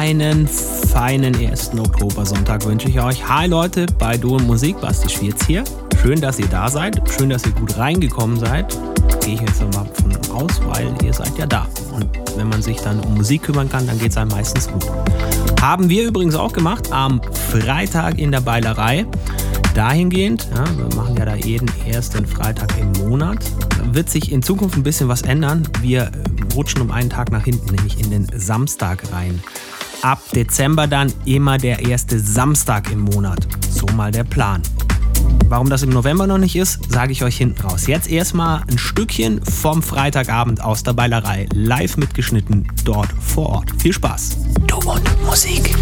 einen feinen 1. Oktober-Sonntag wünsche ich euch. Hi Leute, bei Du und Musik, Basti Schwierz hier. Schön, dass ihr da seid. Schön, dass ihr gut reingekommen seid. Gehe ich jetzt mal von aus, weil ihr seid ja da. Und wenn man sich dann um Musik kümmern kann, dann geht es einem meistens gut. Haben wir übrigens auch gemacht am Freitag in der Beilerei. Dahingehend, ja, wir machen ja da jeden ersten Freitag im Monat, wird sich in Zukunft ein bisschen was ändern. Wir rutschen um einen Tag nach hinten, nämlich in den Samstag rein. Ab Dezember dann immer der erste Samstag im Monat. So mal der Plan. Warum das im November noch nicht ist, sage ich euch hinten raus. Jetzt erstmal ein Stückchen vom Freitagabend aus der Beilerei, live mitgeschnitten, dort vor Ort. Viel Spaß. Du und Musik.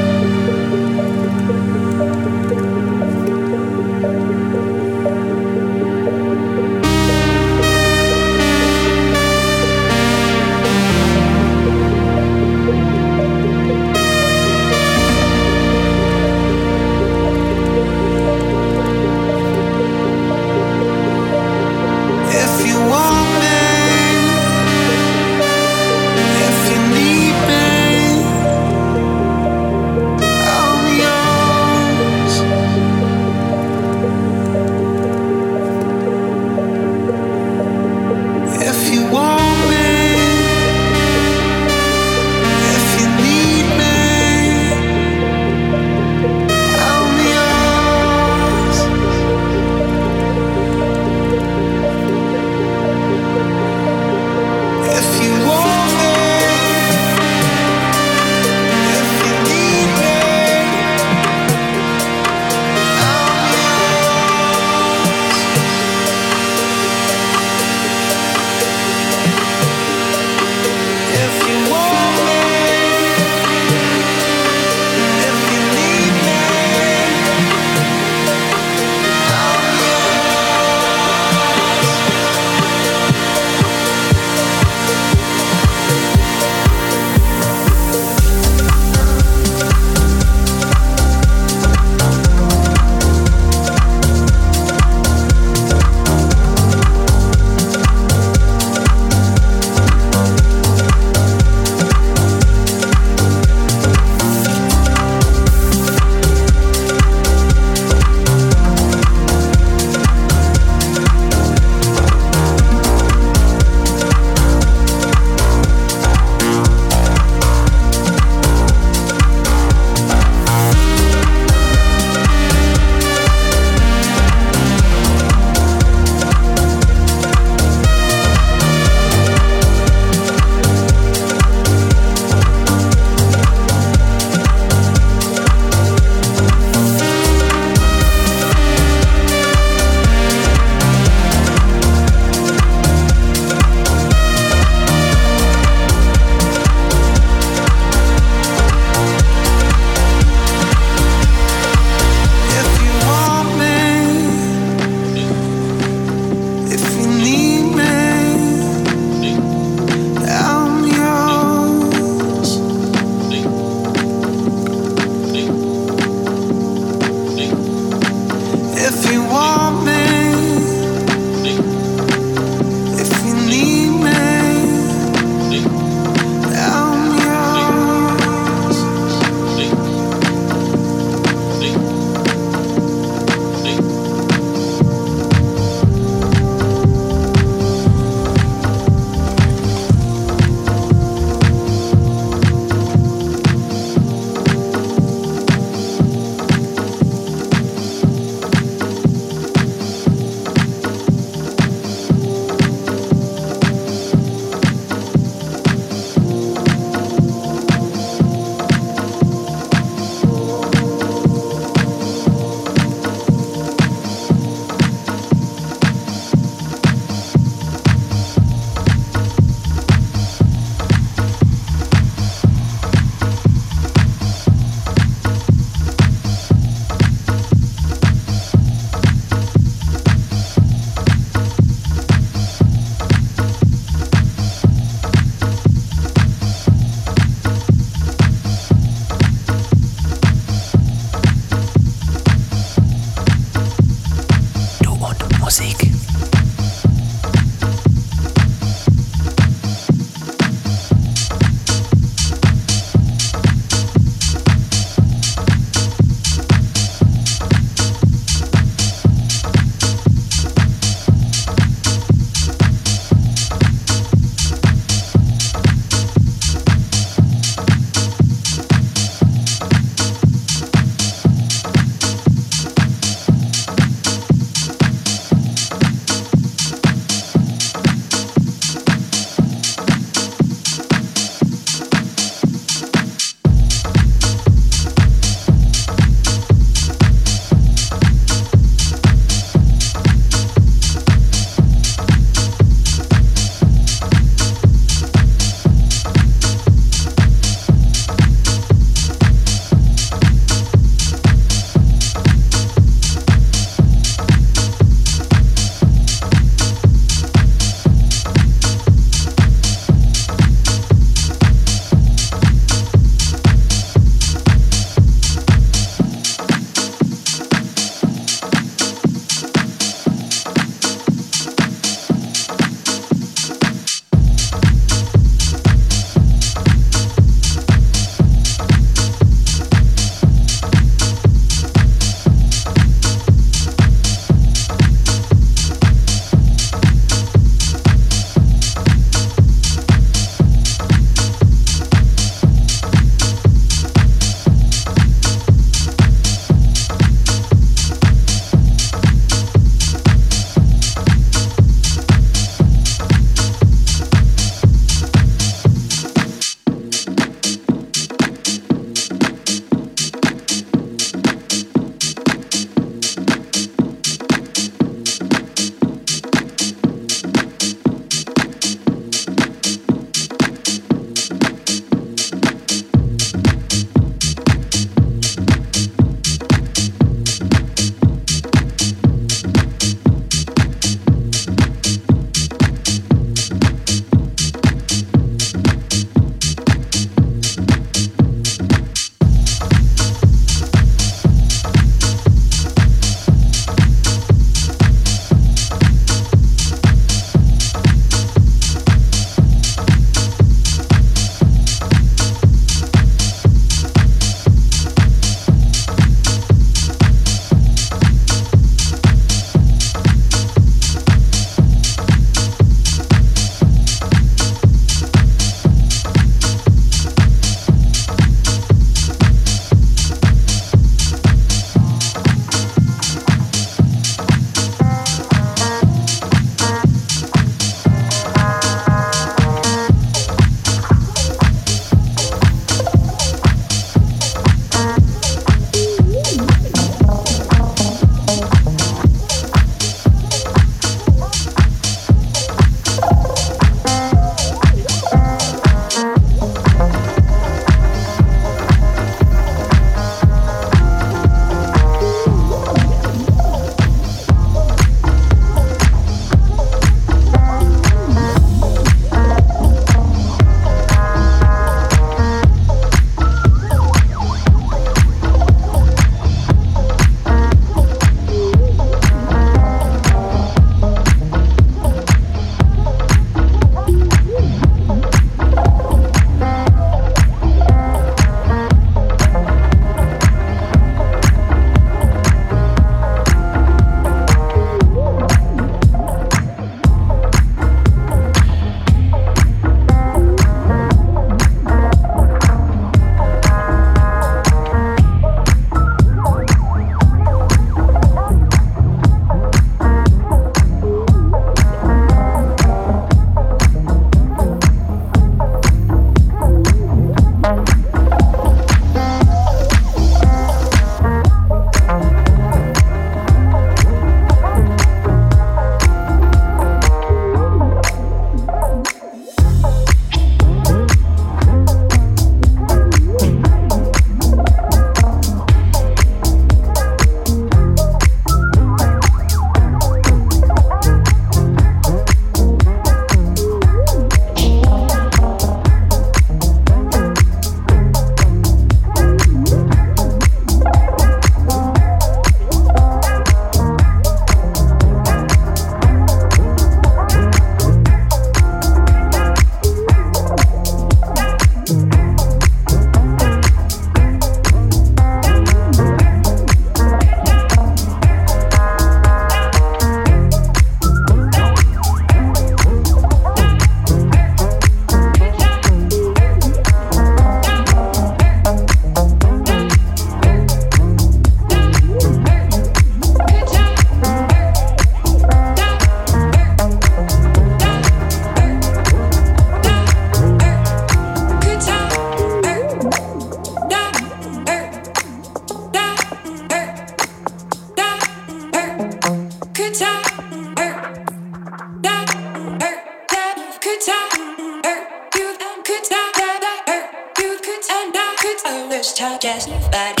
just bad.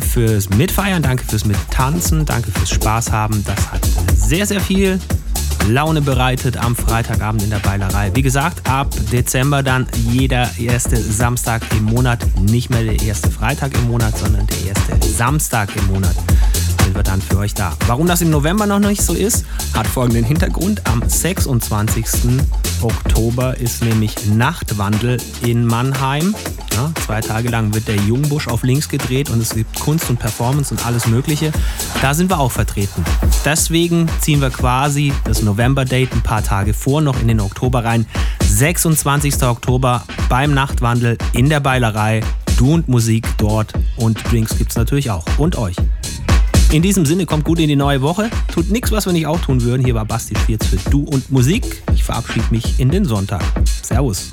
Fürs Mitfeiern, danke fürs Mittanzen, danke fürs Spaß haben. Das hat sehr, sehr viel Laune bereitet am Freitagabend in der Beilerei. Wie gesagt, ab Dezember dann jeder erste Samstag im Monat. Nicht mehr der erste Freitag im Monat, sondern der erste Samstag im Monat sind wir dann für euch da. Warum das im November noch nicht so ist, hat folgenden Hintergrund. Am 26. Oktober ist nämlich Nachtwandel in Mannheim. Ja, zwei Tage lang wird der Jungbusch auf links gedreht und es gibt Kunst und Performance und alles Mögliche. Da sind wir auch vertreten. Deswegen ziehen wir quasi das November-Date ein paar Tage vor, noch in den Oktober rein. 26. Oktober beim Nachtwandel in der Beilerei. Du und Musik dort und Drinks gibt es natürlich auch. Und euch. In diesem Sinne, kommt gut in die neue Woche. Tut nichts, was wir nicht auch tun würden. Hier war Basti Schwierz für Du und Musik. Ich verabschiede mich in den Sonntag. Servus.